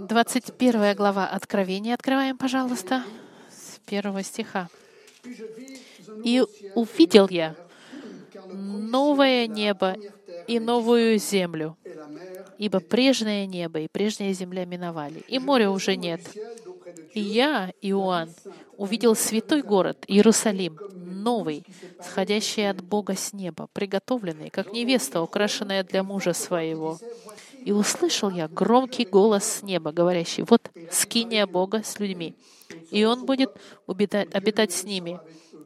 21 глава Откровения. Открываем, пожалуйста, с первого стиха. «И увидел я новое небо и новую землю, ибо прежнее небо и прежняя земля миновали, и моря уже нет. И я, Иоанн, увидел святой город Иерусалим, новый, сходящий от Бога с неба, приготовленный, как невеста, украшенная для мужа своего. И услышал я громкий голос с неба, говорящий, «Вот скиния Бога с людьми, и Он будет обитать, обитать с ними.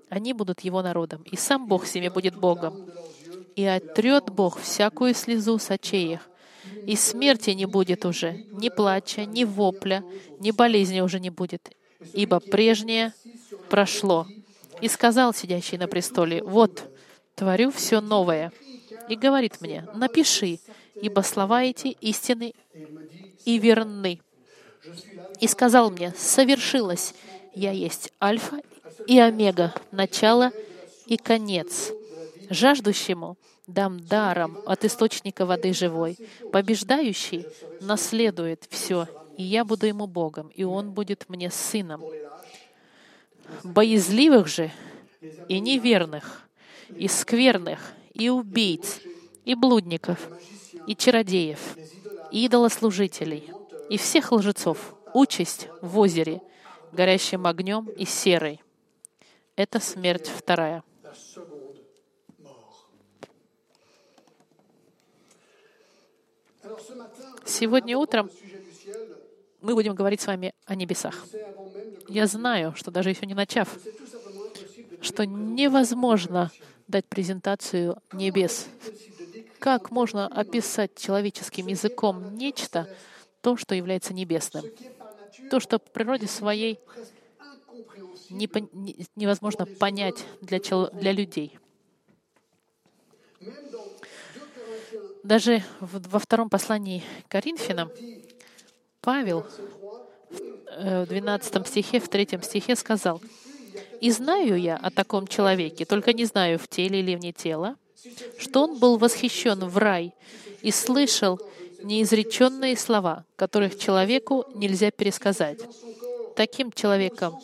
Они будут Его народом, и сам Бог с ними будет Богом. И отрет Бог всякую слезу с очей их, и смерти не будет уже, ни плача, ни вопля, ни болезни уже не будет, ибо прежнее прошло. И сказал сидящий на престоле, вот, творю все новое. И говорит мне, напиши, ибо слова эти истины и верны. И сказал мне, совершилось, я есть Альфа и Омега, начало и конец. Жаждущему дам даром от источника воды живой. Побеждающий наследует все, и я буду ему Богом, и он будет мне сыном. Боязливых же и неверных, и скверных, и убийц, и блудников, и чародеев, и идолослужителей, и всех лжецов, участь в озере, горящим огнем и серой. Это смерть вторая. Сегодня утром мы будем говорить с вами о небесах. Я знаю, что даже еще не начав, что невозможно дать презентацию небес. Как можно описать человеческим языком нечто, то, что является небесным? То, что в природе своей невозможно понять для, для людей. Даже во втором послании Коринфянам Павел в 12 э, стихе, в 3 стихе сказал, «И знаю я о таком человеке, только не знаю, в теле или вне тела, что он был восхищен в рай и слышал неизреченные слова, которых человеку нельзя пересказать. Таким человеком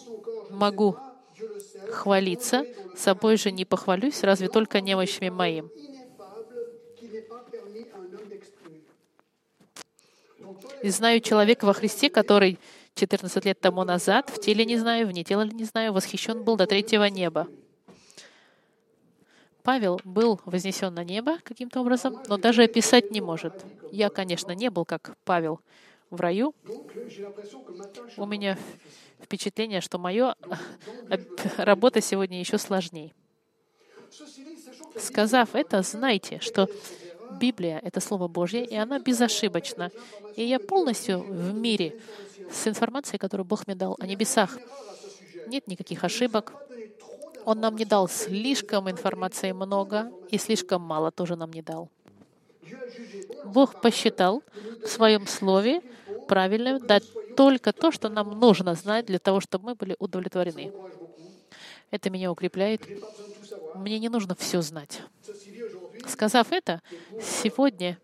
могу хвалиться, собой же не похвалюсь, разве только немощами моим. И знаю человека во Христе, который 14 лет тому назад, в теле не знаю, вне тела не знаю, восхищен был до третьего неба. Павел был вознесен на небо каким-то образом, но даже описать не может. Я, конечно, не был как Павел в раю. У меня впечатление, что моя работа сегодня еще сложнее. Сказав это, знайте, что Библия — это Слово Божье, и она безошибочна. И я полностью в мире с информацией, которую Бог мне дал о небесах. Нет никаких ошибок. Он нам не дал слишком информации много, и слишком мало тоже нам не дал. Бог посчитал в своем слове правильным дать только то, что нам нужно знать для того, чтобы мы были удовлетворены. Это меня укрепляет. Мне не нужно все знать. Сказав это, сегодня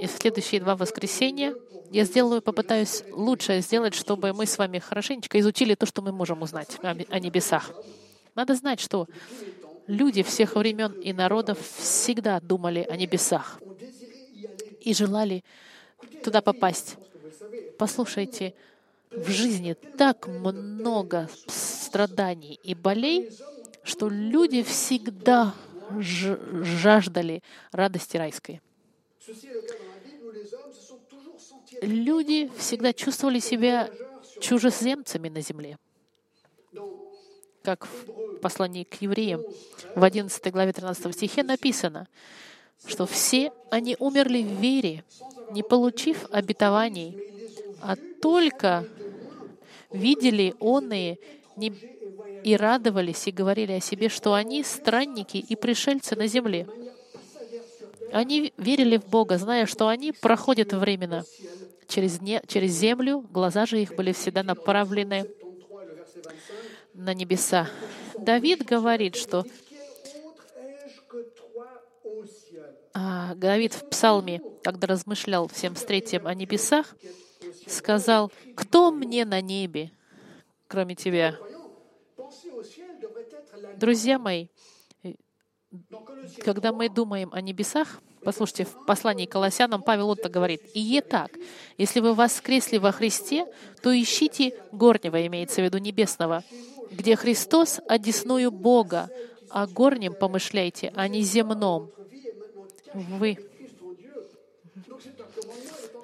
и в следующие два воскресенья я сделаю, попытаюсь лучше сделать, чтобы мы с вами хорошенечко изучили то, что мы можем узнать о небесах. Надо знать, что люди всех времен и народов всегда думали о небесах и желали туда попасть. Послушайте, в жизни так много страданий и болей, что люди всегда жаждали радости райской. Люди всегда чувствовали себя чужеземцами на земле. Как в послании к евреям в 11 главе 13 стихе написано, что все они умерли в вере, не получив обетований, а только видели онные и радовались и говорили о себе, что они странники и пришельцы на земле. Они верили в Бога, зная, что они проходят временно через, не, через землю, глаза же их были всегда направлены на небеса. Давид говорит, что а, Давид в Псалме, когда размышлял с третьим о небесах, сказал, «Кто мне на небе, кроме Тебя?» Друзья мои, когда мы думаем о небесах, послушайте, в послании к Колоссянам Павел Отто говорит, «И так, если вы воскресли во Христе, то ищите горнего, имеется в виду небесного, где Христос одесную Бога, о горнем помышляйте, а не земном». Вы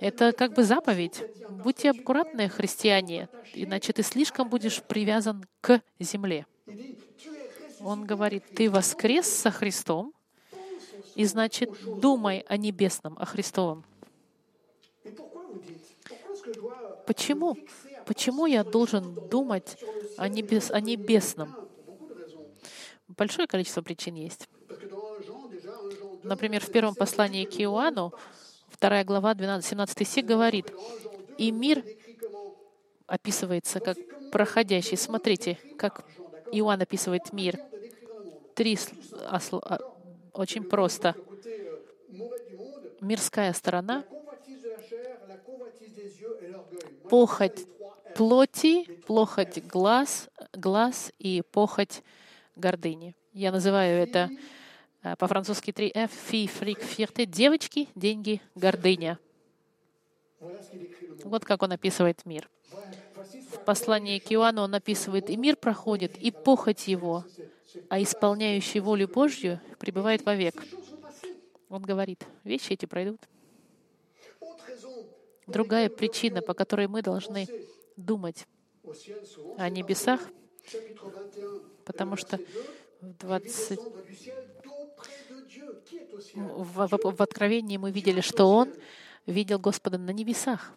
это как бы заповедь. Будьте аккуратны, христиане, иначе ты слишком будешь привязан к земле. Он говорит, ты воскрес со Христом, и значит, думай о небесном, о Христовом. Почему? Почему я должен думать о, небес, о небесном? Большое количество причин есть. Например, в первом послании к Иоанну, 2 глава, 12, 17 стих говорит, «И мир описывается как проходящий». Смотрите, как Иоанн описывает мир. Три а, очень просто. Мирская сторона, похоть плоти, похоть глаз, глаз и похоть гордыни. Я называю это э, по-французски 3F, фи, фрик, фирте, девочки, деньги, гордыня. Вот как он описывает мир. В послании к Иоанну он описывает, и мир проходит, и похоть его, а исполняющий волю Божью пребывает вовек. Он говорит, вещи эти пройдут. Другая причина, по которой мы должны думать о небесах, потому что в 20... В, в, в Откровении мы видели, что Он видел Господа на небесах.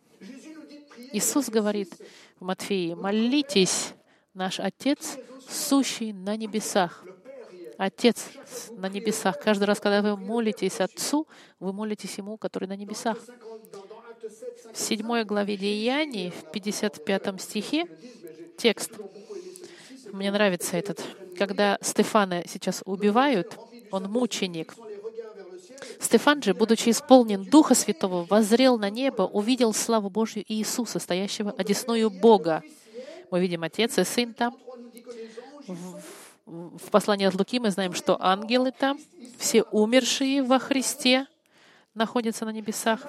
Иисус говорит в Матфеи, молитесь, наш Отец, сущий на небесах. Отец на небесах. Каждый раз, когда вы молитесь Отцу, вы молитесь Ему, который на небесах. В седьмой главе Деяний, в 55 стихе, текст. Мне нравится этот. Когда Стефана сейчас убивают, он мученик. Стефан же, будучи исполнен Духа Святого, воззрел на небо, увидел славу Божью и Иисуса, стоящего одесную Бога. Мы видим Отец и Сын там. В послании от Луки мы знаем, что ангелы там, все умершие во Христе находятся на небесах.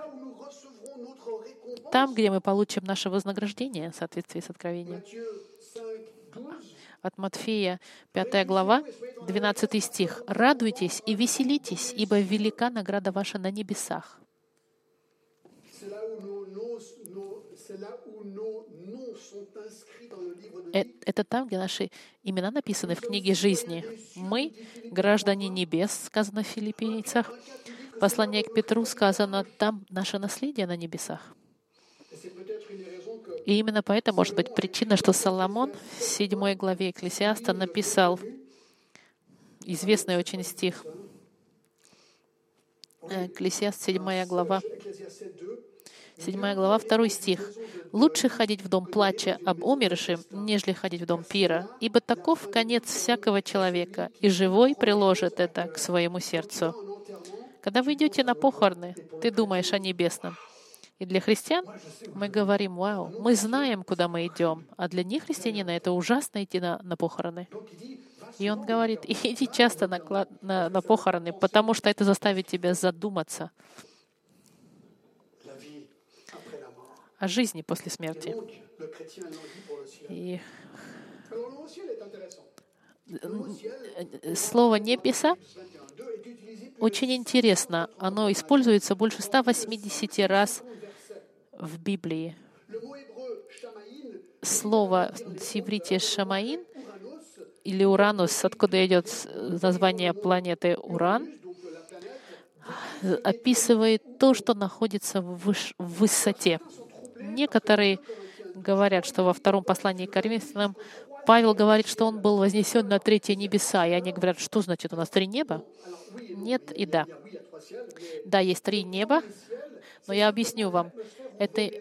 Там, где мы получим наше вознаграждение в соответствии с Откровением. От Матфея, 5 глава, 12 стих. «Радуйтесь и веселитесь, ибо велика награда ваша на небесах». Э, это там, где наши имена написаны в книге жизни. Мы — граждане небес, сказано в филиппийцах. Послание к Петру сказано, там наше наследие на небесах. И именно поэтому может быть причина, что Соломон в седьмой главе Экклесиаста написал известный очень стих. Экклесиаст, седьмая глава. Седьмая глава, второй стих. «Лучше ходить в дом плача об умершем, нежели ходить в дом пира, ибо таков конец всякого человека, и живой приложит это к своему сердцу». Когда вы идете на похороны, ты думаешь о небесном. И для христиан мы говорим, вау, мы знаем, куда мы идем. А для нехристианина это ужасно идти на, на похороны. И он говорит, иди часто на, на, на похороны, потому что это заставит тебя задуматься о жизни после смерти. И слово «небеса» очень интересно. Оно используется больше 180 раз в Библии. Слово в иврите «шамаин» или «уранус», откуда идет название планеты Уран, описывает то, что находится в высоте. Некоторые говорят, что во втором послании к Коринфянам Павел говорит, что он был вознесен на третье небеса, и они говорят, что значит у нас три неба? Нет и да. Да, есть три неба, но я объясню вам. Это э,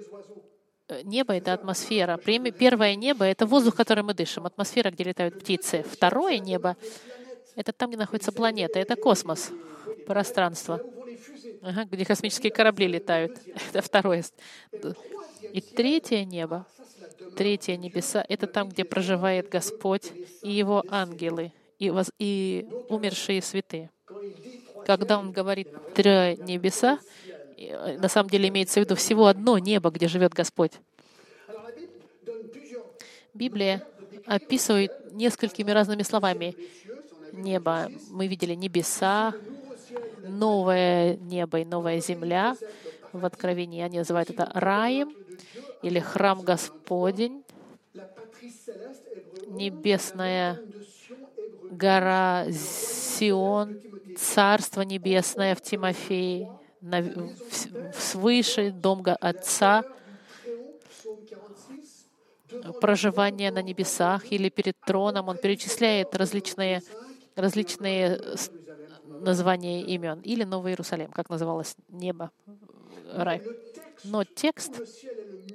небо — это атмосфера. Первое небо — это воздух, который мы дышим, атмосфера, где летают птицы. Второе небо — это там, где находится планета, это космос, пространство, ага, где космические корабли летают. Это второе. И третье небо, третье небеса — это там, где проживает Господь и Его ангелы, и, воз, и умершие святые. Когда он говорит «три небеса», на самом деле имеется в виду всего одно небо, где живет Господь. Библия описывает несколькими разными словами небо. Мы видели небеса, новое небо и новая земля. В Откровении они называют это раем или храм Господень, небесная гора Сион, Царство Небесное в Тимофее, свыше дом Отца, проживание на небесах или перед троном. Он перечисляет различные, различные названия имен. Или Новый Иерусалим, как называлось небо, рай. Но текст,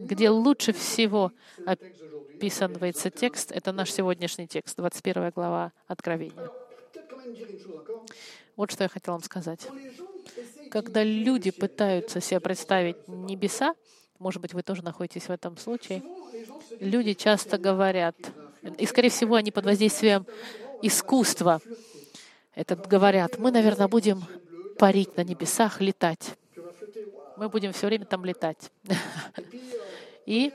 где лучше всего описывается текст, это наш сегодняшний текст, 21 глава Откровения. Вот что я хотела вам сказать. Когда люди пытаются себе представить небеса, может быть, вы тоже находитесь в этом случае, люди часто говорят, и, скорее всего, они под воздействием искусства, это говорят, мы, наверное, будем парить на небесах, летать. Мы будем все время там летать. И,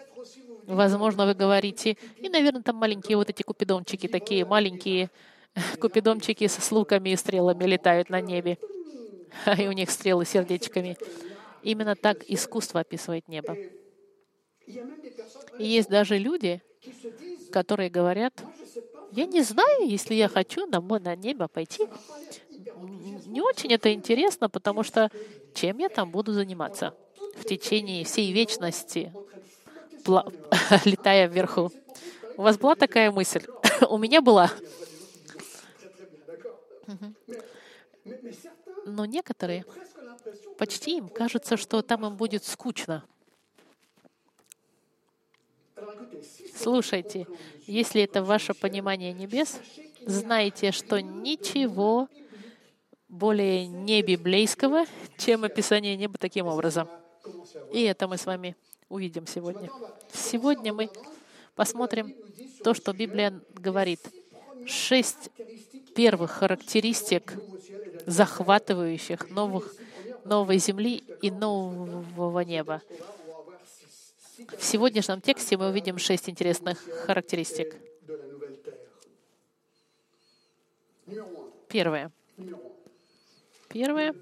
возможно, вы говорите, и, наверное, там маленькие вот эти купидончики, такие маленькие купидончики с луками и стрелами летают на небе. И у них стрелы сердечками. Именно так искусство описывает небо. И есть даже люди, которые говорят, я не знаю, если я хочу на, на небо пойти. Не очень это интересно, потому что чем я там буду заниматься в течение всей вечности, летая вверху? У вас была такая мысль? У меня была. Но некоторые, почти им кажется, что там им будет скучно. Слушайте, если это ваше понимание небес, знайте, что ничего более не библейского, чем описание неба таким образом. И это мы с вами увидим сегодня. Сегодня мы посмотрим то, что Библия говорит. Шесть первых характеристик захватывающих новых, новой земли и нового неба. В сегодняшнем тексте мы увидим шесть интересных характеристик. Первое. Первое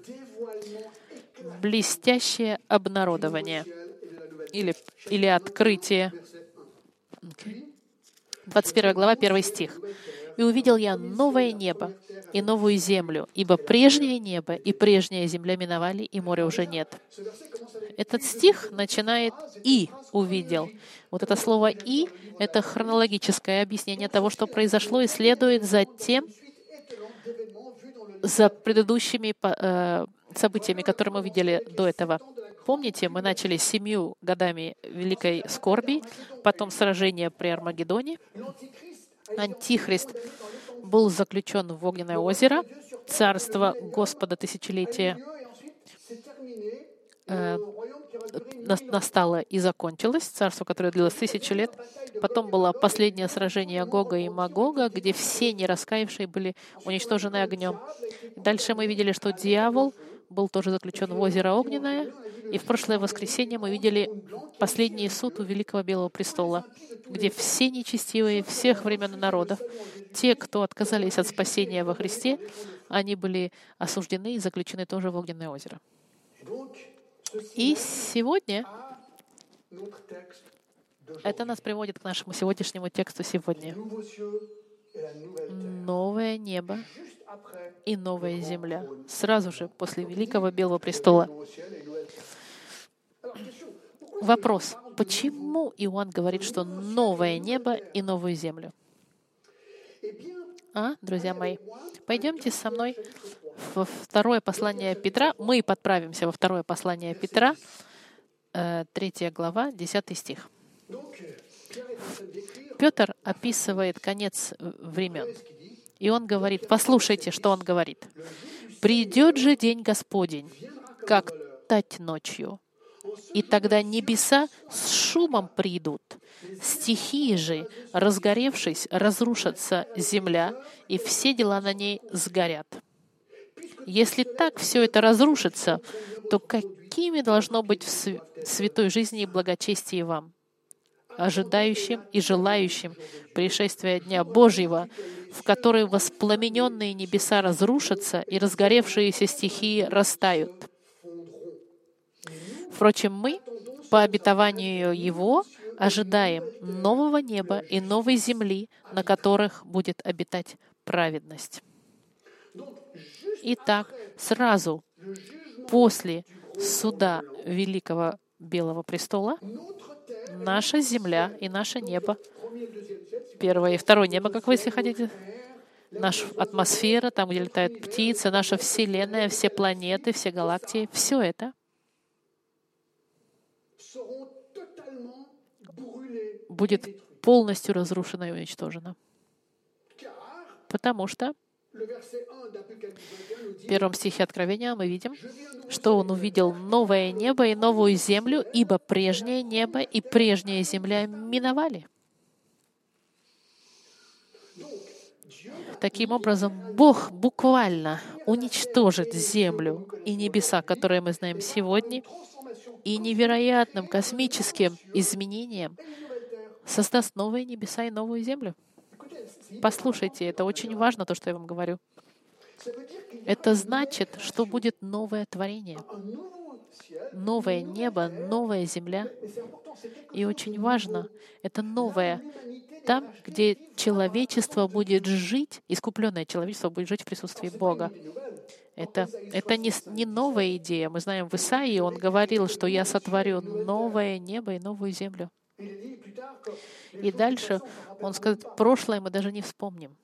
— блестящее обнародование или, или открытие. 21 глава, 1 стих. «И увидел я новое небо и новую землю, ибо прежнее небо и прежняя земля миновали, и моря уже нет». Этот стих начинает «и увидел». Вот это слово «и» — это хронологическое объяснение того, что произошло, и следует за тем, за предыдущими э, событиями, которые мы видели до этого. Помните, мы начали семью годами великой скорби, потом сражение при Армагеддоне. Антихрист был заключен в огненное озеро, царство Господа тысячелетия э, настало и закончилось, царство, которое длилось тысячу лет. Потом было последнее сражение Гога и Магога, где все нераскаявшие были уничтожены огнем. Дальше мы видели, что дьявол был тоже заключен в озеро Огненное. И в прошлое воскресенье мы видели последний суд у Великого Белого Престола, где все нечестивые всех времен и народов, те, кто отказались от спасения во Христе, они были осуждены и заключены тоже в Огненное озеро. И сегодня это нас приводит к нашему сегодняшнему тексту сегодня. Новое небо и новая земля. Сразу же после Великого Белого престола. Вопрос. Почему Иоанн говорит, что новое небо и новую землю? А, друзья мои, пойдемте со мной во второе послание Петра. Мы подправимся во второе послание Петра, э, третья глава, десятый стих. Петр описывает конец времен. И он говорит, послушайте, что он говорит. «Придет же день Господень, как тать ночью, И тогда небеса с шумом придут. Стихии же, разгоревшись, разрушатся земля, и все дела на ней сгорят. Если так все это разрушится, то какими должно быть в святой жизни и благочестии вам? ожидающим и желающим пришествия Дня Божьего, в который воспламененные небеса разрушатся и разгоревшиеся стихии растают. Впрочем, мы, по обетованию Его, ожидаем нового неба и новой земли, на которых будет обитать праведность. Итак, сразу после суда Великого Белого престола наша земля и наше небо, первое и второе небо, как вы, если хотите, наша атмосфера, там, где летают птицы, наша Вселенная, все планеты, все галактики, все это будет полностью разрушено и уничтожено. Потому что в первом стихе Откровения мы видим, что он увидел новое небо и новую землю, ибо прежнее небо и прежняя земля миновали. Таким образом, Бог буквально уничтожит землю и небеса, которые мы знаем сегодня, и невероятным космическим изменением создаст новые небеса и новую землю. Послушайте, это очень важно, то, что я вам говорю. Это значит, что будет новое творение, новое небо, новая земля. И очень важно, это новое там, где человечество будет жить, искупленное человечество будет жить в присутствии Бога. Это, это не, не новая идея. Мы знаем, в Исаии он говорил, что я сотворю новое небо и новую землю. И дальше он скажет, прошлое мы даже не вспомним.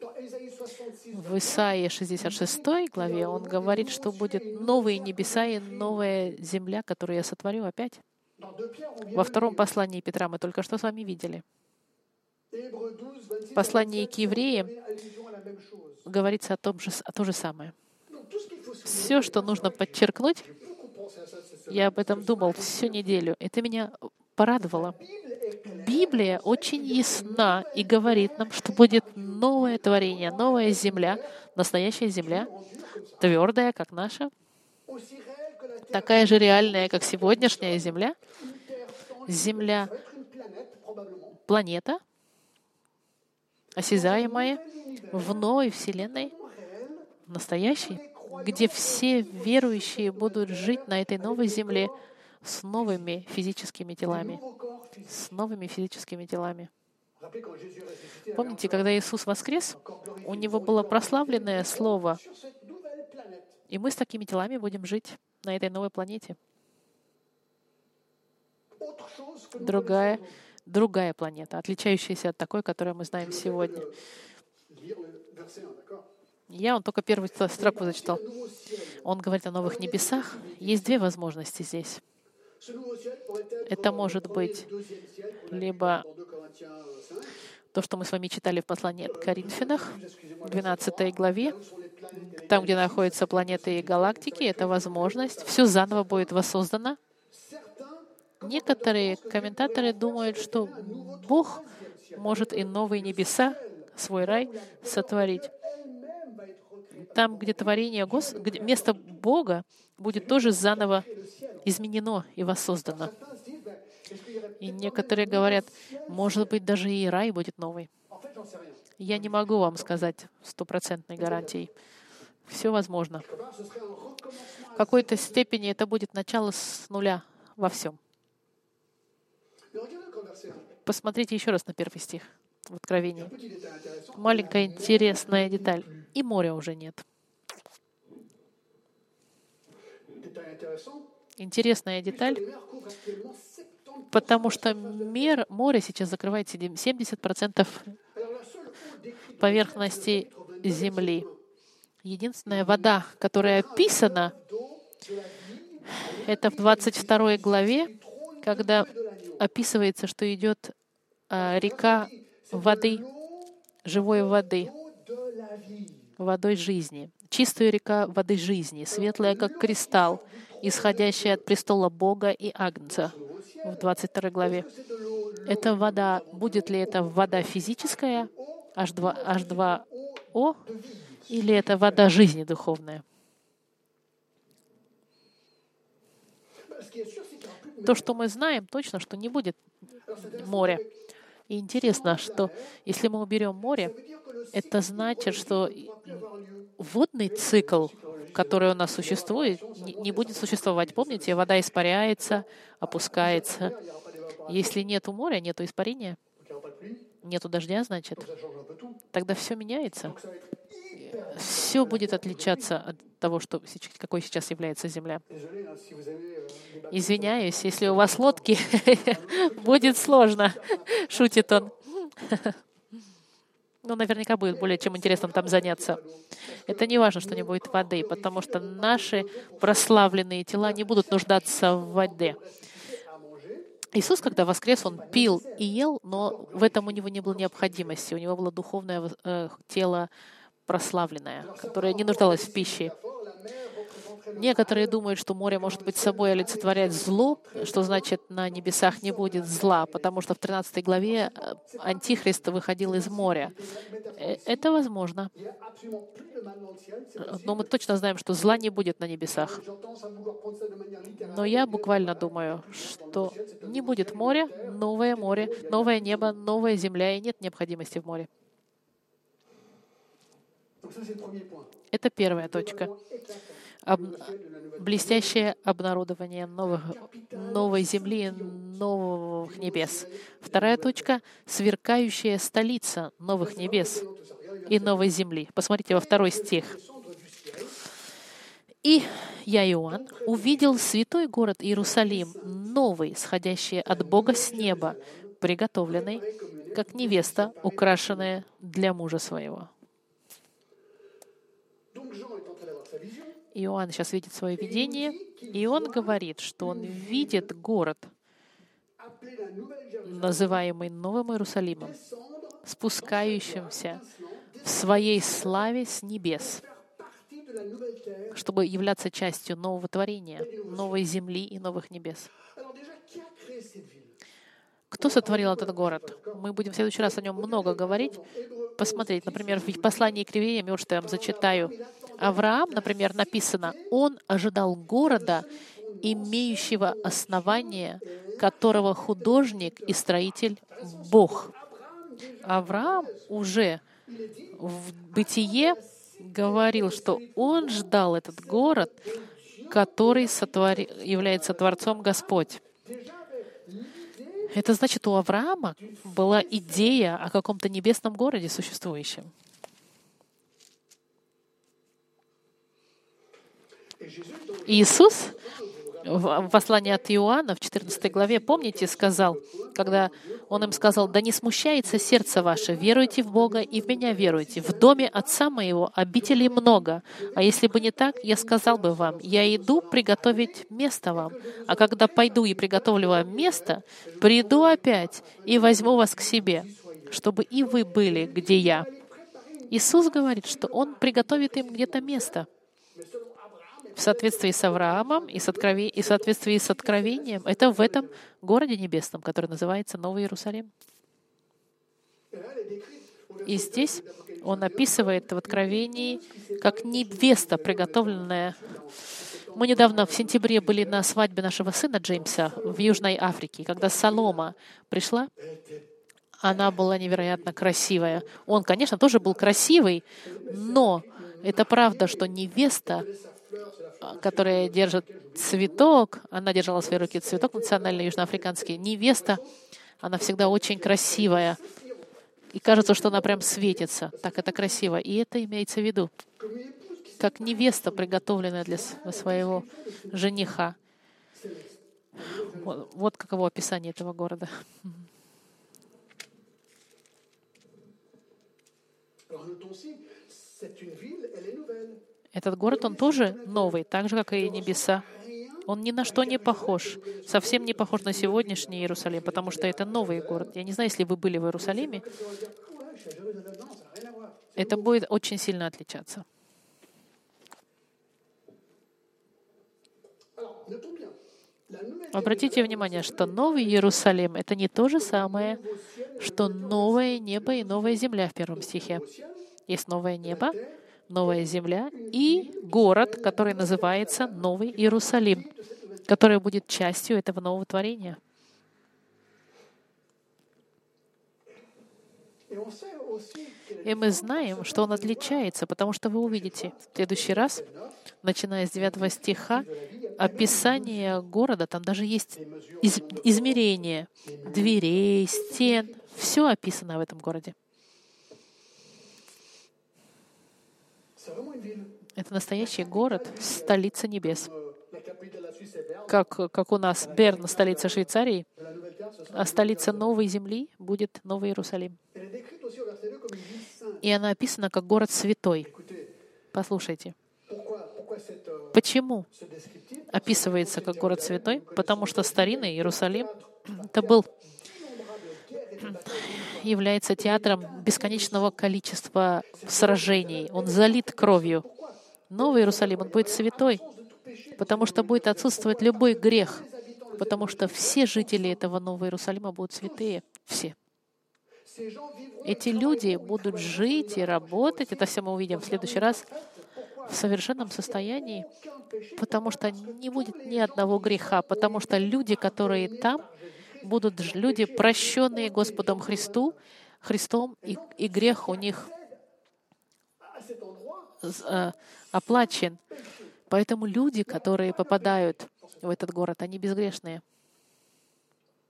В Исаии 66 главе он говорит, что будет новые небеса и новая земля, которую я сотворю опять. Во втором послании Петра мы только что с вами видели. В послании к евреям говорится о том же, о то же самое. Все, что нужно подчеркнуть, я об этом думал всю неделю. Это меня порадовало. Библия очень ясна и говорит нам, что будет новое творение, новая земля, настоящая земля, твердая, как наша, такая же реальная, как сегодняшняя земля, земля, планета, осязаемая в новой Вселенной, настоящей, где все верующие будут жить на этой новой земле с новыми физическими телами с новыми физическими телами. Помните, когда Иисус воскрес, у него было прославленное слово, и мы с такими телами будем жить на этой новой планете. Другая, другая планета, отличающаяся от такой, которую мы знаем сегодня. Я он только первую строку зачитал. Он говорит о новых небесах. Есть две возможности здесь. Это может быть либо то, что мы с вами читали в послании от Коринфянах, 12 главе, там, где находятся планеты и галактики, это возможность. Все заново будет воссоздано. Некоторые комментаторы думают, что Бог может и новые небеса, свой рай сотворить. Там, где творение, Гос... где место Бога будет тоже заново изменено и воссоздано. И некоторые говорят, может быть, даже и рай будет новый. Я не могу вам сказать стопроцентной гарантией. Все возможно. В какой-то степени это будет начало с нуля во всем. Посмотрите еще раз на первый стих в Откровении. Маленькая интересная деталь. И моря уже нет. Интересная деталь, потому что мир, море сейчас закрывает 70% поверхности Земли. Единственная вода, которая описана, это в 22 главе, когда описывается, что идет а, река воды, живой воды, водой жизни. чистая река воды жизни, светлая, как кристалл, исходящая от престола Бога и Агнца в 22 главе. Это вода, будет ли это вода физическая, H2, H2O, или это вода жизни духовная? То, что мы знаем точно, что не будет моря. И интересно, что если мы уберем море, это значит, что водный цикл, который у нас существует, не будет существовать. Помните, вода испаряется, опускается. Если нету моря, нету испарения, нету дождя, значит, тогда все меняется. Все будет отличаться от того, что, какой сейчас является Земля. Извиняюсь, если у вас лодки, будет сложно, шутит он. Ну, наверняка будет более чем интересно там заняться. Это не важно, что не будет воды, потому что наши прославленные тела не будут нуждаться в воде. Иисус, когда воскрес, Он пил и ел, но в этом у Него не было необходимости. У Него было духовное э, тело прославленное, которое не нуждалось в пище. Некоторые думают, что море может быть собой олицетворять зло, что значит на небесах не будет зла, потому что в 13 главе э, Антихрист выходил из моря. Э, это возможно. Но мы точно знаем, что зла не будет на небесах. Но я буквально думаю, что не будет моря, новое море, новое небо, новая земля, и нет необходимости в море. Это первая точка об, блестящее обнародование новых, новой земли, новых небес. Вторая точка — сверкающая столица новых небес и новой земли. Посмотрите во второй стих. «И я, Иоанн, увидел святой город Иерусалим, новый, сходящий от Бога с неба, приготовленный, как невеста, украшенная для мужа своего». Иоанн сейчас видит свое видение, и он говорит, что он видит город, называемый Новым Иерусалимом, спускающимся в своей славе с небес, чтобы являться частью нового творения, новой земли и новых небес. Кто сотворил этот город? Мы будем в следующий раз о нем много говорить. Посмотреть, например, в послании к Ревеям, может, я вам зачитаю, Авраам, например, написано, он ожидал города, имеющего основание, которого художник и строитель — Бог. Авраам уже в бытие говорил, что он ждал этот город, который сотвори... является Творцом Господь. Это значит, у Авраама была идея о каком-то небесном городе существующем. Иисус в послании от Иоанна в 14 главе, помните, сказал, когда Он им сказал, «Да не смущается сердце ваше, веруйте в Бога и в Меня веруйте. В доме Отца Моего обителей много, а если бы не так, я сказал бы вам, я иду приготовить место вам, а когда пойду и приготовлю вам место, приду опять и возьму вас к себе, чтобы и вы были, где я». Иисус говорит, что Он приготовит им где-то место — в соответствии с Авраамом и, с открове... и в соответствии с откровением. Это в этом городе небесном, который называется Новый Иерусалим. И здесь он описывает в Откровении как невеста, приготовленная. Мы недавно в сентябре были на свадьбе нашего сына Джеймса в Южной Африке. Когда Солома пришла, она была невероятно красивая. Он, конечно, тоже был красивый, но это правда, что невеста которая держит цветок, она держала в своей руке цветок национальный южноафриканский, невеста, она всегда очень красивая. И кажется, что она прям светится. Так это красиво. И это имеется в виду. Как невеста, приготовленная для своего жениха. Вот, вот каково описание этого города. Этот город, он тоже новый, так же, как и небеса. Он ни на что не похож, совсем не похож на сегодняшний Иерусалим, потому что это новый город. Я не знаю, если вы были в Иерусалиме, это будет очень сильно отличаться. Обратите внимание, что Новый Иерусалим — это не то же самое, что новое небо и новая земля в первом стихе. Есть новое небо, новая земля и город, который называется Новый Иерусалим, который будет частью этого нового творения. И мы знаем, что он отличается, потому что вы увидите в следующий раз, начиная с 9 стиха, описание города, там даже есть из, измерение дверей, стен, все описано в этом городе. Это настоящий город, столица небес. Как, как у нас Берн, столица Швейцарии, а столица новой земли будет Новый Иерусалим. И она описана как город святой. Послушайте. Почему описывается как город святой? Потому что старинный Иерусалим это был является театром бесконечного количества сражений. Он залит кровью. Новый Иерусалим, он будет святой, потому что будет отсутствовать любой грех, потому что все жители этого Нового Иерусалима будут святые, все. Эти люди будут жить и работать, это все мы увидим в следующий раз, в совершенном состоянии, потому что не будет ни одного греха, потому что люди, которые там, будут люди, прощенные Господом Христу, Христом, и, и грех у них э, оплачен. Поэтому люди, которые попадают в этот город, они безгрешные.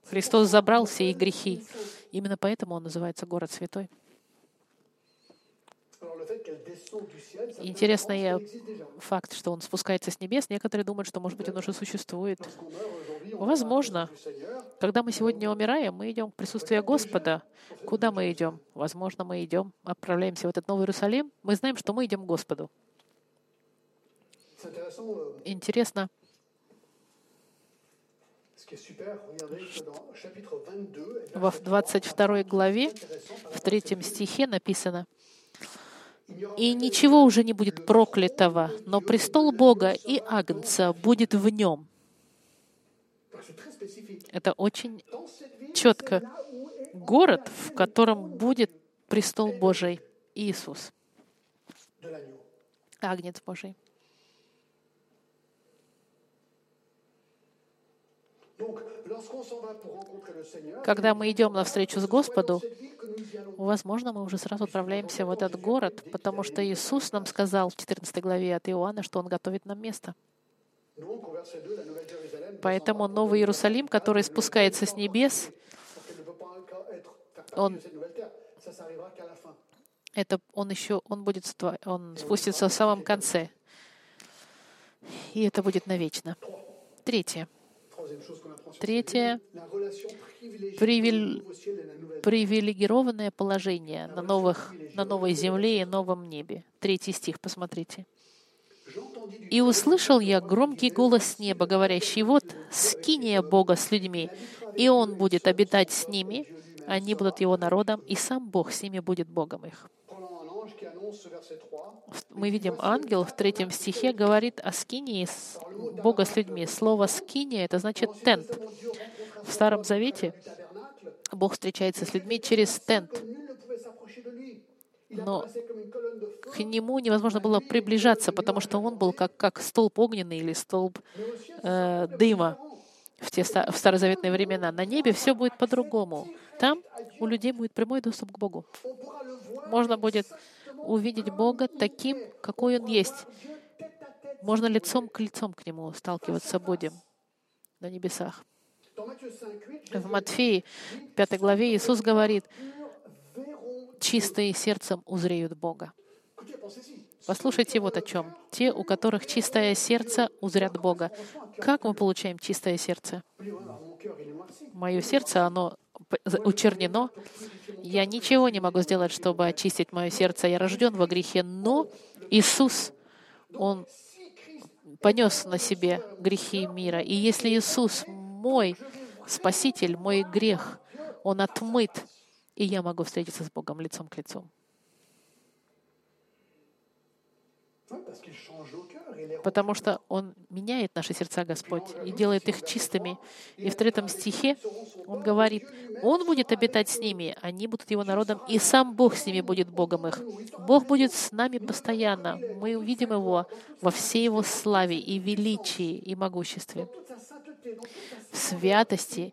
Христос забрал все их грехи. Именно поэтому он называется город святой. Интересный факт, что он спускается с небес. Некоторые думают, что, может быть, он уже существует. Возможно. Когда мы сегодня умираем, мы идем к присутствию Господа. Куда мы идем? Возможно, мы идем, отправляемся в этот Новый Иерусалим. Мы знаем, что мы идем к Господу. Интересно, во 22 главе, в третьем стихе написано, «И ничего уже не будет проклятого, но престол Бога и Агнца будет в нем». Это очень четко. Город, в котором будет престол Божий Иисус, Агнец Божий. Когда мы идем навстречу с Господу, возможно, мы уже сразу отправляемся в этот город, потому что Иисус нам сказал в 14 главе от Иоанна, что Он готовит нам место. Поэтому Новый Иерусалим, который спускается с небес, он, это, он еще, он будет, он спустится в самом конце. И это будет навечно. Третье. Третье — привилегированное положение на, новых, на новой земле и новом небе. Третий стих, посмотрите. «И услышал я громкий голос неба, говорящий, вот скиния Бога с людьми, и Он будет обитать с ними, они будут Его народом, и сам Бог с ними будет Богом их» мы видим, ангел в третьем стихе говорит о скинии Бога с людьми. Слово «скиния» — это значит «тент». В Старом Завете Бог встречается с людьми через тент. Но к нему невозможно было приближаться, потому что он был как, как столб огненный или столб э, дыма в, те, в старозаветные времена. На небе все будет по-другому. Там у людей будет прямой доступ к Богу. Можно будет увидеть Бога таким, какой Он есть. Можно лицом к лицом к Нему сталкиваться будем на небесах. В Матфеи, 5 главе, Иисус говорит, «Чистые сердцем узреют Бога». Послушайте вот о чем. Те, у которых чистое сердце, узрят Бога. Как мы получаем чистое сердце? Мое сердце, оно учернено. Я ничего не могу сделать, чтобы очистить мое сердце. Я рожден во грехе, но Иисус, Он понес на себе грехи мира. И если Иисус мой Спаситель, мой грех, Он отмыт, и я могу встретиться с Богом лицом к лицу. потому что Он меняет наши сердца, Господь, и делает их чистыми. И в третьем стихе Он говорит, Он будет обитать с ними, они будут Его народом, и сам Бог с ними будет Богом их. Бог будет с нами постоянно. Мы увидим Его во всей Его славе и величии и могуществе. В святости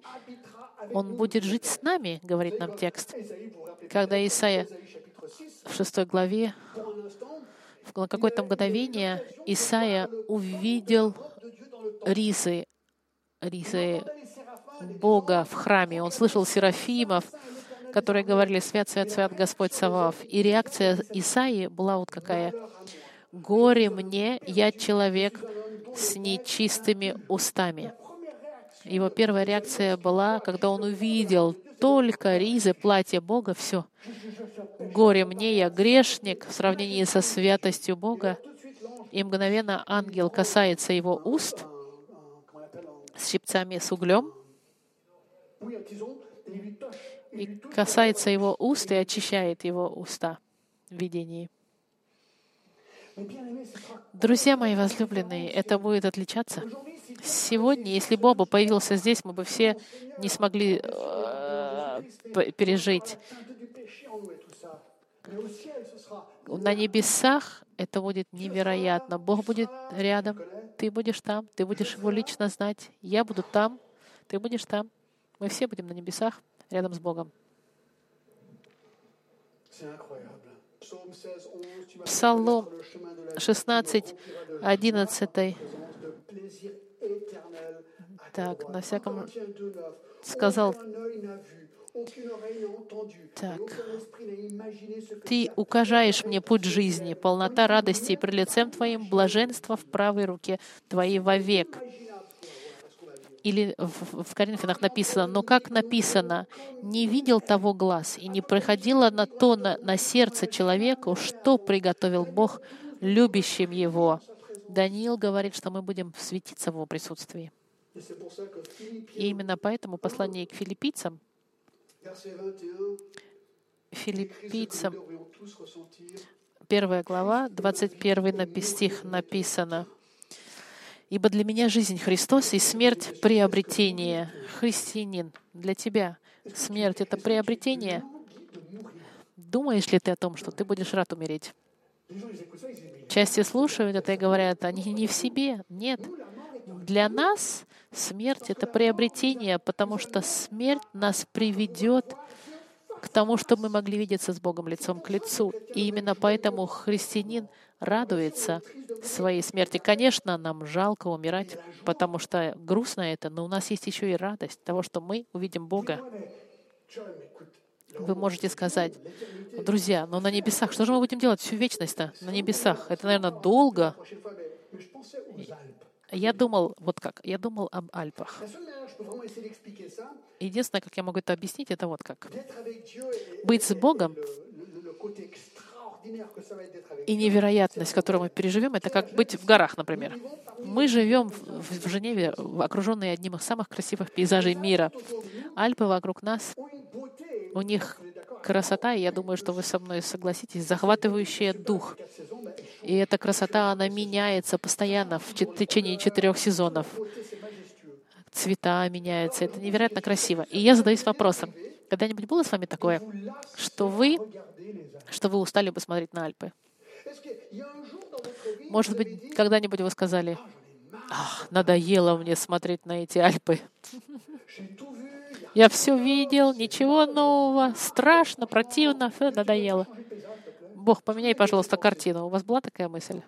Он будет жить с нами, говорит нам текст. Когда Исаия в шестой главе на какое-то мгновение Исаия увидел ризы, ризы Бога в храме. Он слышал серафимов, которые говорили «Свят, свят, свят Господь Савав». И реакция Исаии была вот какая. «Горе мне, я человек с нечистыми устами». Его первая реакция была, когда он увидел только ризы, платье Бога, все. Горе мне, я грешник в сравнении со святостью Бога. И мгновенно ангел касается его уст с щипцами с углем и касается его уст и очищает его уста в видении. Друзья мои возлюбленные, это будет отличаться. Сегодня, если Боба появился здесь, мы бы все не смогли э, пережить. На небесах это будет невероятно. Бог будет рядом, ты будешь там, ты будешь его лично знать, я буду там, ты будешь там. Мы все будем на небесах рядом с Богом. Псалом 16, 11. Так, на всяком сказал так. Ты укажаешь мне путь жизни, полнота радости и при лицем Твоим блаженство в правой руке Твоей вовек. Или в, в Коринфянах написано, но как написано, не видел того глаз и не приходило на то на, на сердце человеку, что приготовил Бог любящим его. Даниил говорит, что мы будем светиться в его присутствии. И именно поэтому послание к филиппийцам, филиппийцам, первая глава, 21 стих написано, «Ибо для меня жизнь Христос и смерть — приобретение». Христианин, для тебя смерть — это приобретение. Думаешь ли ты о том, что ты будешь рад умереть? Части слушают это и говорят, они не в себе. Нет. Для нас смерть — это приобретение, потому что смерть нас приведет к тому, чтобы мы могли видеться с Богом лицом к лицу. И именно поэтому христианин радуется своей смерти. Конечно, нам жалко умирать, потому что грустно это, но у нас есть еще и радость того, что мы увидим Бога. Вы можете сказать, друзья, но на небесах, что же мы будем делать всю вечность-то на небесах? Это, наверное, долго. Я думал, вот как, я думал об Альпах. Единственное, как я могу это объяснить, это вот как. Быть с Богом и невероятность, которую мы переживем, это как быть в горах, например. Мы живем в, в Женеве, окруженные одним из самых красивых пейзажей мира. Альпы вокруг нас, у них красота, и я думаю, что вы со мной согласитесь, захватывающая дух. И эта красота, она меняется постоянно в течение четырех сезонов. Цвета меняются. Это невероятно красиво. И я задаюсь вопросом, когда-нибудь было с вами такое, что вы, что вы устали бы смотреть на Альпы? Может быть, когда-нибудь вы сказали, Ах, надоело мне смотреть на эти Альпы. Я все видел, ничего нового, страшно, противно, все надоело. Бог, поменяй, пожалуйста, картину. У вас была такая мысль?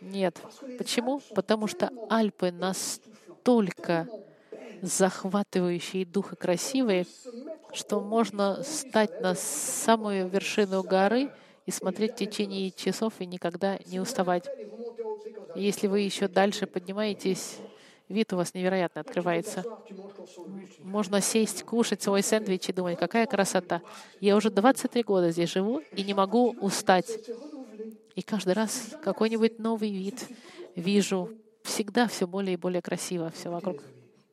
Нет. Почему? Потому что Альпы настолько захватывающие дух и красивые, что можно стать на самую вершину горы и смотреть в течение часов и никогда не уставать. Если вы еще дальше поднимаетесь вид у вас невероятно открывается. Можно сесть, кушать свой сэндвич и думать, какая красота. Я уже 23 года здесь живу и не могу устать. И каждый раз какой-нибудь новый вид вижу. Всегда все более и более красиво, все вокруг.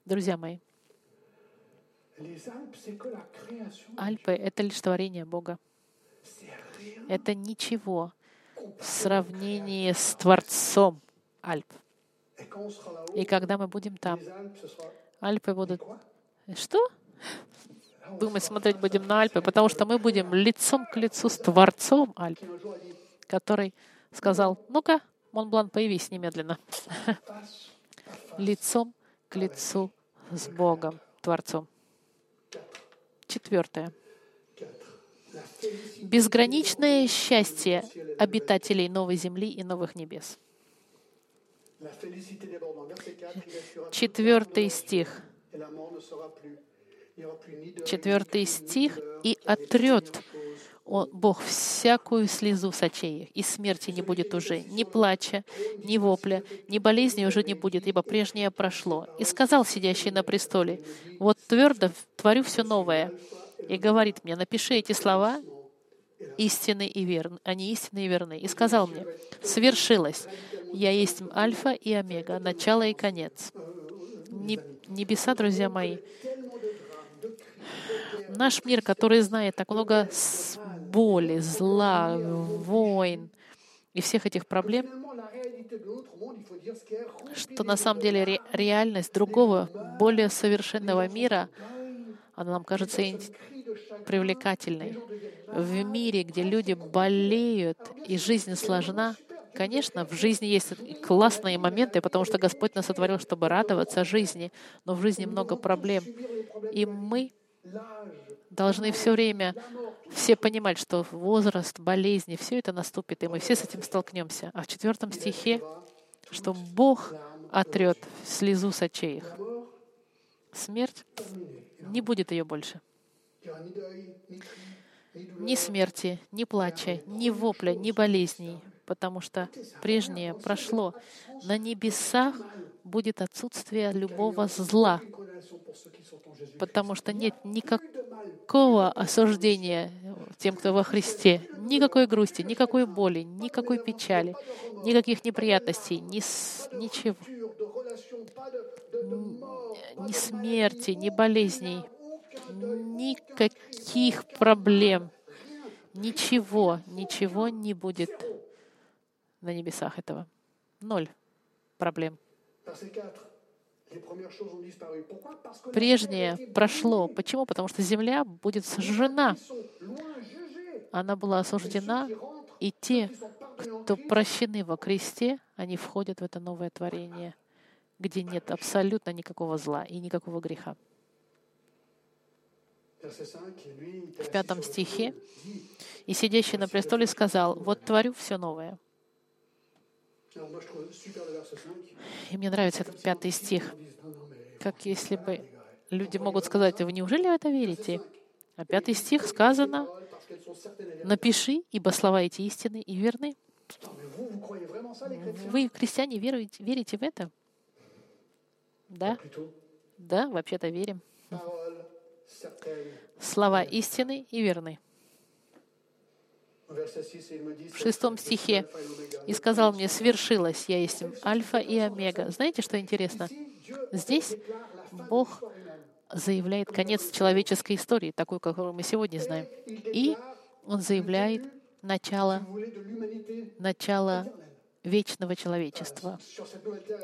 Друзья мои, Альпы — это лишь творение Бога. Это ничего в сравнении с Творцом Альп. И когда мы будем там, Альпы будут... Что? Думать, смотреть будем на Альпы, потому что мы будем лицом к лицу с Творцом Альп, который сказал, ну-ка, Монблан, появись немедленно. Лицом к лицу с Богом, Творцом. Четвертое. Безграничное счастье обитателей новой земли и новых небес. Четвертый стих. Четвертый стих. «И отрет Бог всякую слезу с очей и смерти не будет уже, ни плача, ни вопля, ни болезни уже не будет, ибо прежнее прошло. И сказал сидящий на престоле, вот твердо творю все новое. И говорит мне, напиши эти слова, истины и верны, они истинны и верны. И сказал мне, свершилось. Я есть Альфа и Омега, начало и конец. Не- Небеса, друзья мои, наш мир, который знает так много боли, зла, войн и всех этих проблем, что на самом деле ре- реальность другого, более совершенного мира, она нам кажется привлекательной. В мире, где люди болеют и жизнь сложна, конечно, в жизни есть классные моменты, потому что Господь нас сотворил, чтобы радоваться жизни, но в жизни много проблем. И мы должны все время все понимать, что возраст, болезни, все это наступит, и мы все с этим столкнемся. А в четвертом стихе, что Бог отрет слезу с очей их. Смерть не будет ее больше. Ни смерти, ни плача, ни вопля, ни болезней, потому что прежнее прошло. На небесах будет отсутствие любого зла, потому что нет никакого осуждения тем, кто во Христе. Никакой грусти, никакой боли, никакой печали, никаких неприятностей, ни, с- ничего, ни смерти, ни болезней, никаких проблем, ничего, ничего не будет на небесах этого. Ноль проблем. Verset 4. Les premières choses ont disparu. Pourquoi Parce que Прежнее прошло. Почему? Потому что земля будет сожжена. Она была осуждена, и те, кто прощены во кресте, они входят в это новое творение, где нет абсолютно никакого зла и никакого греха. В пятом стихе, и сидящий на престоле сказал, «Вот творю все новое». Alors moi je trouve super le verset 5. И мне нравится этот пятый стих, как если бы люди могут сказать, «Вы неужели в это верите?» А пятый стих сказано. «Напиши, ибо слова эти истины и верны». Вы, христиане, веруете, верите в это? Да, да, вообще-то верим. Слова истины и верны. Au verset 6, il me dit, В шестом стихе и сказал мне, свершилось, я есть Альфа и Омега. Знаете, что интересно? Здесь Бог заявляет конец человеческой истории, такой, которую мы сегодня знаем. И Он заявляет начало, начало вечного человечества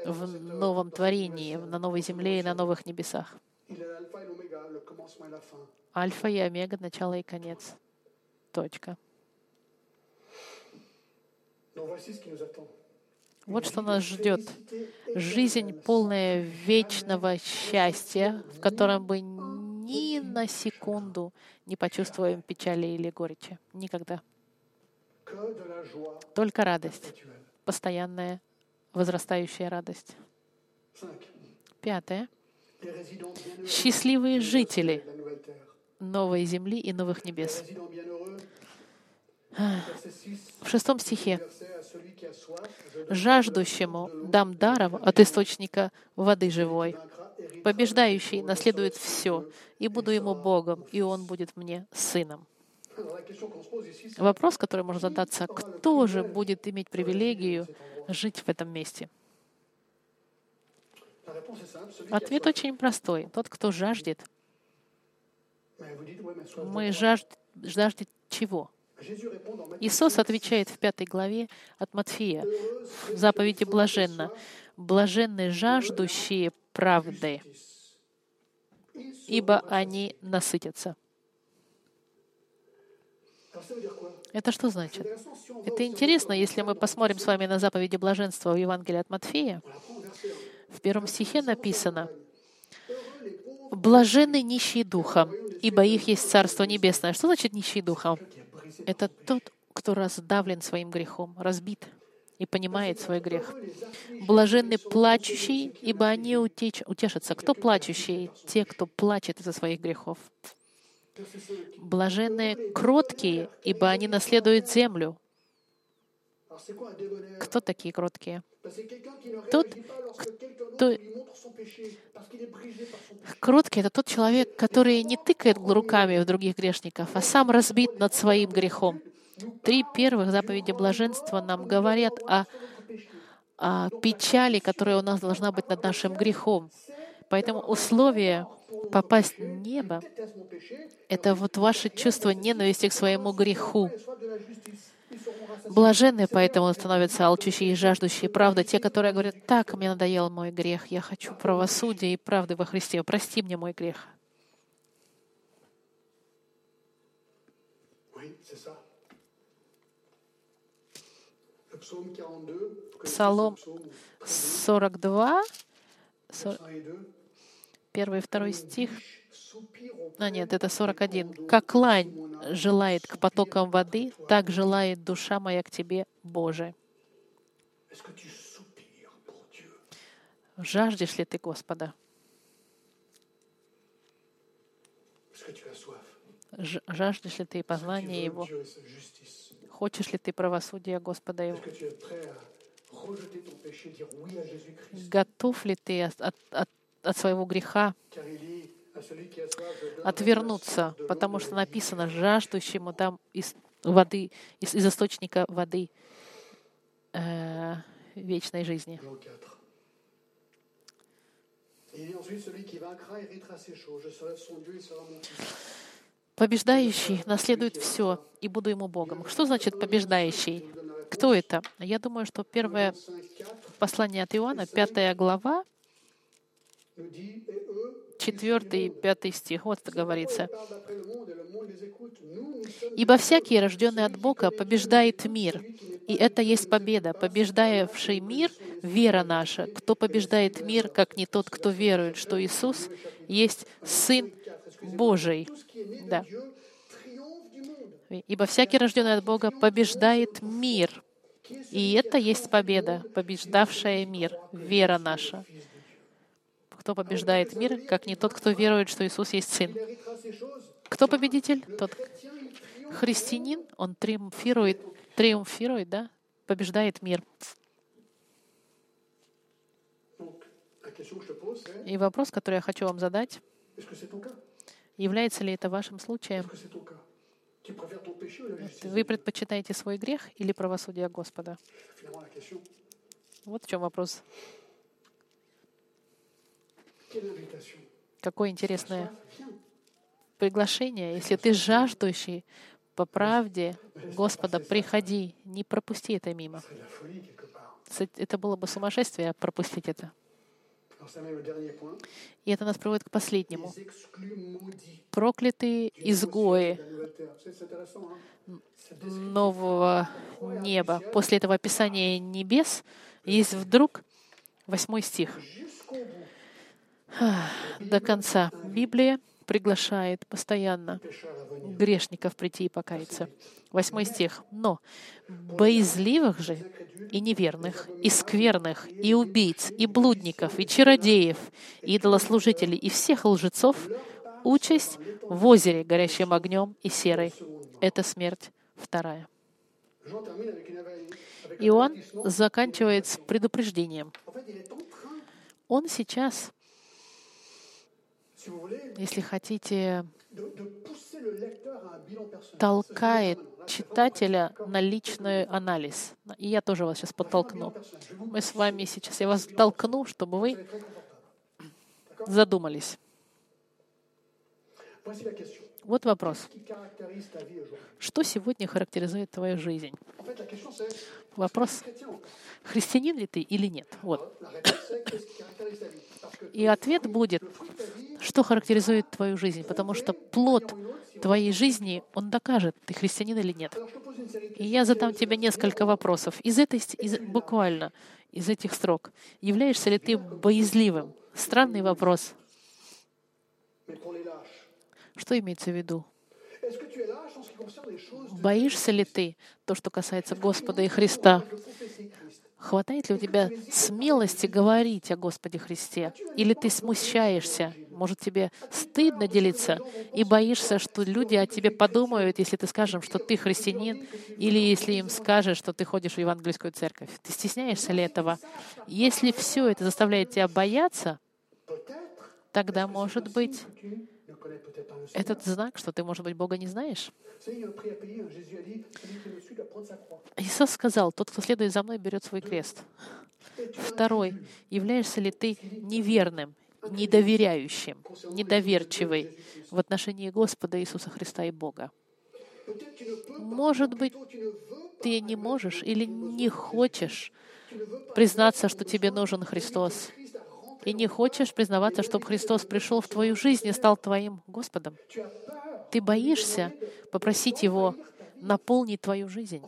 в новом творении, на новой земле и на новых небесах. Альфа и Омега, начало и конец. Точка. Вот что нас ждет. Жизнь, полная вечного счастья, в котором мы ни на секунду не почувствуем печали или горечи. Никогда. Только радость. Постоянная, возрастающая радость. 5. Пятое. Счастливые жители новой земли и новых небес. résidents bienheureux. Verset 6. В шестом стихе. «Жаждущему дам даром от источника воды живой. Побеждающий наследует все, и буду ему Богом, и он будет мне сыном». Вопрос, который может задаться, кто же будет иметь привилегию жить в этом месте? Ответ очень простой. Тот, кто жаждет. Мы жажд... жаждет чего? Иисус отвечает в пятой главе от Матфея в заповеди «Блаженно». «Блаженны жаждущие правды, ибо они насытятся». Это что значит? Это интересно, если мы посмотрим с вами на заповеди блаженства в Евангелии от Матфея. On apprend au verset 1. В первом стихе написано «Блаженны нищие духом, ибо их есть Царство Небесное». Что значит a brisé Это тот, кто раздавлен своим грехом, разбит и понимает свой грех. Блаженны плачущие, ибо они утеч- утешатся. Кто плачущие? Те, кто плачет из-за своих грехов. Блаженные кроткие, ибо они наследуют землю. Кто такие кроткие? Тот, кто-. Кроткий — это тот человек, который не тыкает руками в других грешников, а сам разбит над своим грехом. Три первых заповеди блаженства нам говорят о, о печали, которая у нас должна быть над нашим грехом. Поэтому условие попасть в небо это вот ваше чувство ненависти к своему греху. Блаженные поэтому становятся алчущие и жаждущие правды, те, которые говорят, так, мне надоел мой грех, я хочу правосудия и правды во Христе, прости мне мой грех. 42, Псалом ce psaume, 42, со- 102. Первый и второй стих. А нет, это 41. «Как лань желает к потокам воды, так желает душа моя к Тебе, Боже». Жаждешь ли ты Господа? Жаждешь ли ты познания Его? Хочешь ли ты правосудия Господа Его? Готов ли ты от, от- от- от своего греха отвернуться, потому что написано жаждущему там из воды, из, из источника воды э, вечной жизни. Jean 4. Il dit ensuite celui qui vaincra héritera ses choses. Je serai son Dieu, il sera mon fils. Побеждающий наследует все, и буду ему Богом. Что значит побеждающий? Кто это? Я думаю, что первое 5, 4 послание от Иоанна, пятая глава, четвертый и пятый стих. Вот это говорится. «Ибо всякий, рожденный от Бога, побеждает мир, и это есть победа, побеждающий мир — вера наша. Кто побеждает мир, как не тот, кто верует, что Иисус есть Сын Божий?» Да. Ибо всякий, рожденный от Бога, побеждает мир. И это есть победа, побеждавшая мир, вера наша. Кто побеждает мир, как не тот, кто верует, что Иисус есть Сын. Кто победитель? Тот христианин, он триумфирует, триумфирует, да, побеждает мир. И вопрос, который я хочу вам задать, является ли это вашим случаем? Вы предпочитаете свой грех или правосудие Господа? Вот в чем вопрос. Какое интересное приглашение. Если ты жаждущий по правде Господа, приходи, не пропусти это мимо. Это было бы сумасшествие пропустить это. И это нас приводит к последнему. Проклятые изгои нового неба. После этого описания небес есть вдруг восьмой стих. До конца. Библия приглашает постоянно грешников прийти и покаяться. Восьмой стих. Но боязливых же и неверных, и скверных, и убийц, и блудников, и чародеев, и идолослужителей, и всех лжецов участь в озере, горящем огнем и серой. Это смерть вторая. Иоанн заканчивает с предупреждением. Он сейчас, bilan personnel. толкает читателя на личный анализ. И я тоже вас сейчас подтолкну. Мы с вами сейчас, я вас толкну, чтобы вы задумались. Вот вопрос. Что сегодня характеризует твою жизнь? Вопрос, христианин ли ты или нет? Вот. И ответ будет, что характеризует твою жизнь, потому что плод твоей жизни, он докажет, ты христианин или нет. И я задам тебе несколько вопросов. Из этой, из, буквально из этих строк. Являешься ли ты боязливым? Странный вопрос. Что имеется в виду? Боишься ли ты то, что касается Господа и Христа? Хватает ли у тебя смелости говорить о Господе Христе? Или ты смущаешься? Может, тебе стыдно делиться и боишься, что люди о тебе подумают, если ты скажешь, что ты христианин, или если им скажешь, что ты ходишь в евангельскую церковь? Ты стесняешься ли этого? Если все это заставляет тебя бояться, тогда, может быть, этот знак, что ты, может быть, Бога не знаешь. Иисус сказал, тот, кто следует за мной, берет свой крест. Второй, являешься ли ты неверным, недоверяющим, недоверчивый в отношении Господа Иисуса Христа и Бога? Может быть, ты не можешь или не хочешь признаться, что тебе нужен Христос. И не хочешь признаваться, чтобы Христос пришел в твою жизнь и стал твоим Господом. Ты боишься попросить Его наполнить твою жизнь.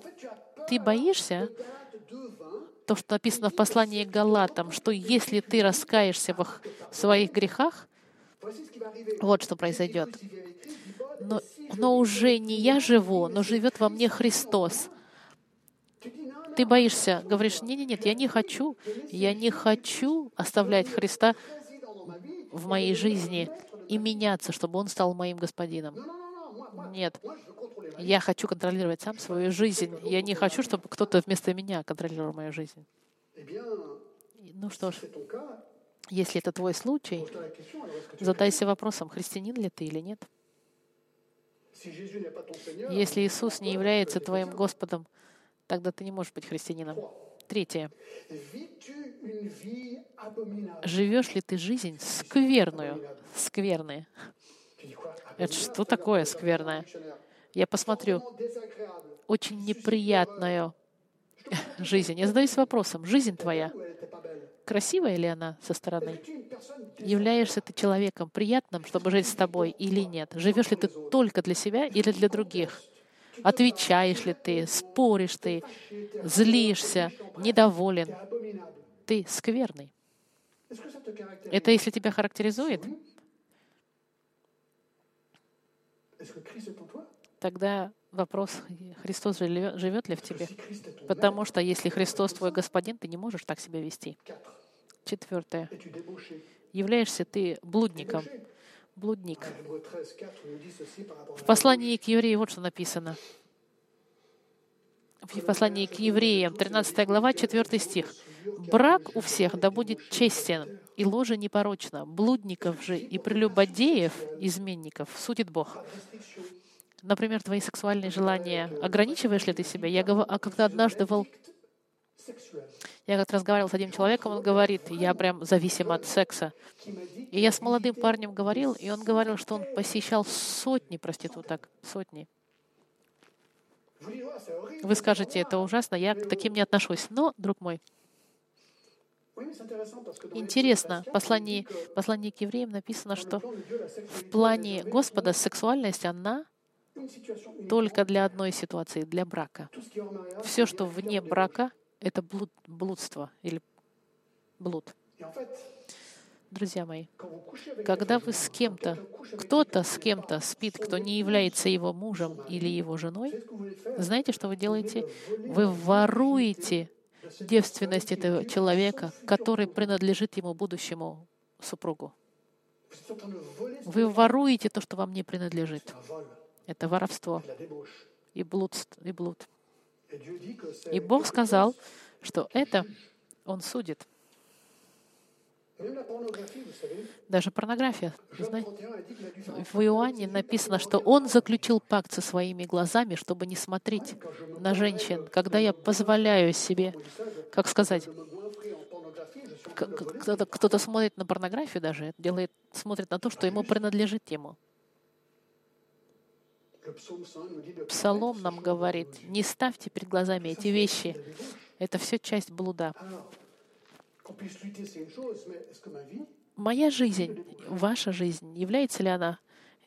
Ты боишься Galates 2, 20, то, что написано в послании к Галатам, что если ты раскаешься в их- в своих грехах, вот что произойдет. Но, но уже не я живу, но живет во мне Христос. Ты боишься, говоришь, нет, нет, нет, я не хочу, я не хочу оставлять Христа в моей жизни и меняться, чтобы Он стал моим господином. Нет, я хочу контролировать сам свою жизнь. Я не хочу, чтобы кто-то вместо меня контролировал мою жизнь. Ну что ж, если это твой случай, задайся вопросом, христианин ли ты или нет. Если Иисус не является твоим Господом, тогда ты не можешь быть христианином. Третье. Живешь ли ты жизнь скверную? Quoi Это что такое скверное? Я посмотрю. Очень неприятную жизнь. Я задаюсь вопросом, жизнь твоя, красивая ли она со стороны? Являешься ты человеком приятным, чтобы жить с тобой или нет? Живешь ли ты только для себя или для других? Отвечаешь ли ты, споришь ты, злишься, недоволен? Ты скверный. Это если тебя характеризует, тогда вопрос, Христос живе- живет ли в тебе? Потому что если Христос твой господин, ты не можешь так себя вести. 4. Четвертое. Являешься ты блудником. Блудник. Hébreux 13, 4 nous dit ceci par rapport à В послании к евреям вот что написано. В послании к евреям, 13 глава, 4 стих. «Брак у всех да будет честен, и ложе непорочно. Блудников же и прелюбодеев, изменников, судит Бог». Например, твои сексуальные желания. Ограничиваешь ли ты себя? Я гов- а когда однажды был... Я как-то разговаривал с одним человеком, он говорит, я прям зависим от секса. И я с молодым парнем говорил, и он говорил, что он посещал сотни проституток, сотни. Вы скажете, это ужасно, я к таким не отношусь. Но, друг мой, интересно, в послании, послании к евреям написано, что в плане Господа сексуальность, она только для одной ситуации, для брака. Все, что вне брака, это блуд, блудство или блуд. Друзья мои, когда вы с кем-то, кто-то с кем-то спит, кто не является его мужем или его женой, знаете, что вы делаете? Вы воруете девственность этого человека, который принадлежит ему будущему супругу. Вы воруете то, что вам не принадлежит. Это воровство и блуд. И, блуд. И Бог сказал, что это Он судит. Даже порнография. Знаете, 31 a dit qu'il a dû faire un в Иоанне написано, что Он заключил пакт со своими глазами, чтобы не смотреть на женщин. Когда я позволяю себе, как сказать, кто-то смотрит на порнографию даже, делает, смотрит на то, что ему принадлежит ему. Псалом нам говорит, не ставьте перед глазами эти вещи. Это все часть блуда. Моя жизнь, ваша жизнь, является ли она,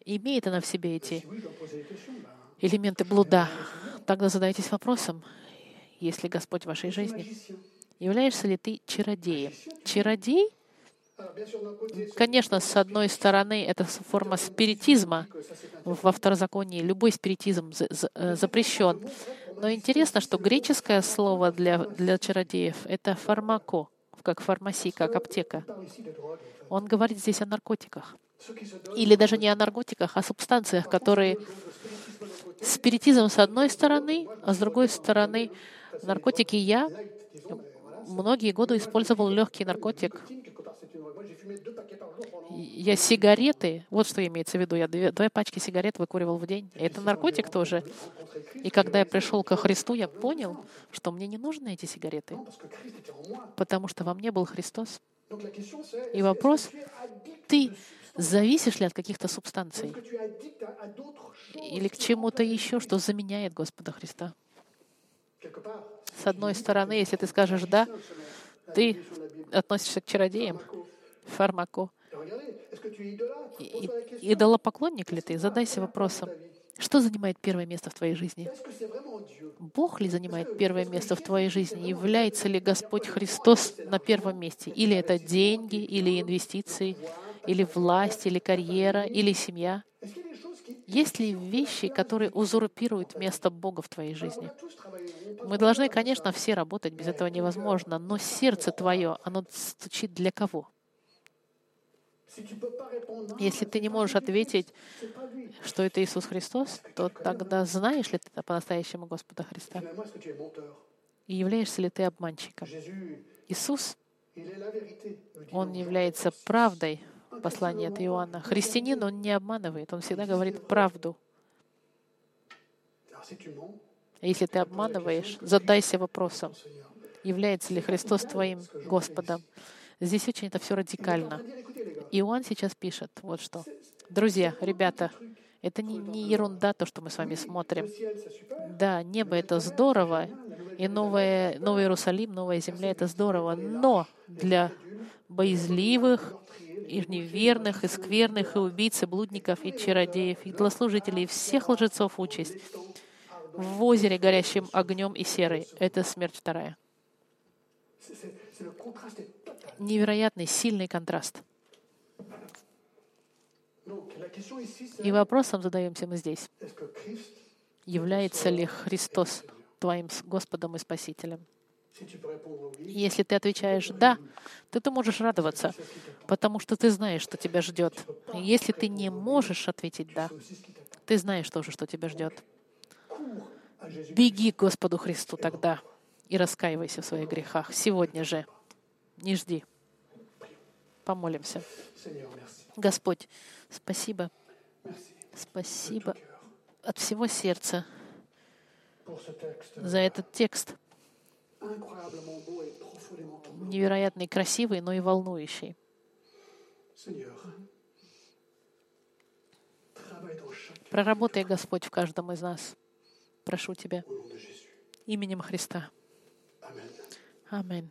имеет она в себе эти элементы блуда? Тогда задайтесь вопросом, есть ли Господь в вашей жизни? Являешься ли ты чародеем? Чародей, конечно, с одной стороны, это форма спиритизма. Во второзаконии любой спиритизм э, запрещен. Но интересно, что греческое слово для, для чародеев — это фармако, как фармасия, как аптека. Он говорит здесь о наркотиках. Или даже не о наркотиках, а о субстанциях, которые спиритизм с одной стороны, а с другой стороны наркотики я многие годы использовал легкий наркотик. Jour pendant Я сигареты, вот что имеется в виду, я две, две пачки сигарет выкуривал в день. Это наркотик тоже. rencontrer Christ, И когда я пришел ко Христу, я понял, что мне не нужны эти сигареты, потому что во мне был Христос. C'est И вопрос, ты зависишь ли от каких-то субстанций choses. или к чему-то еще, что заменяет Господа Христа? С одной стороны, если ты скажешь «да», ты. Относишься к чародеям, фармако. Идолопоклонник ли ты? Задайся вопросом, что занимает первое место в твоей жизни? Бог ли занимает первое место в твоей жизни? Является ли Господь Христос на первом месте? Или это деньги, или инвестиции, или власть, или карьера, или семья? Есть ли вещи, которые узурпируют место Бога в твоей жизни? Мы должны, конечно, все работать, без этого невозможно, но сердце твое, оно стучит для кого? Если ты не можешь ответить, что это Иисус Христос, то тогда знаешь ли ты по-настоящему Господа Христа? И являешься ли ты обманщиком? Иисус, Он является 14. правдой. Послание от Иоанна. Христианин, он не обманывает, он всегда говорит правду. Mens, Если ты обманываешь, задайся вопросом, является ли Христос твоим Господом. Здесь очень это все радикально. Иоанн сейчас пишет вот что. Друзья, ребята, это не, не ерунда, то, что мы с вами смотрим. Да, небо — это здорово, и новое, Новый Иерусалим, новая земля — это здорово, но для боязливых, и неверных, и скверных, и убийц, и блудников, и чародеев, и злослужителей, и всех лжецов участь в озере, горящим огнем и серой. Это смерть вторая. Невероятный, сильный контраст. И вопросом задаемся мы здесь. Является ли Христос твоим Господом и Спасителем? Если ты отвечаешь «да», то ты можешь радоваться, потому что ты знаешь, что тебя ждет. И Если ты не можешь ответить «да», ты знаешь тоже, что тебя ждет. Jésus. Беги к Господу Христу тогда и раскаивайся в своих грехах. Сегодня же. Не жди. Помолимся. Господь, спасибо, спасибо от всего сердца за этот текст. Невероятный, красивый, но и волнующий. Проработай, Господь, в каждом из нас. Прошу Тебя именем Христа. Аминь.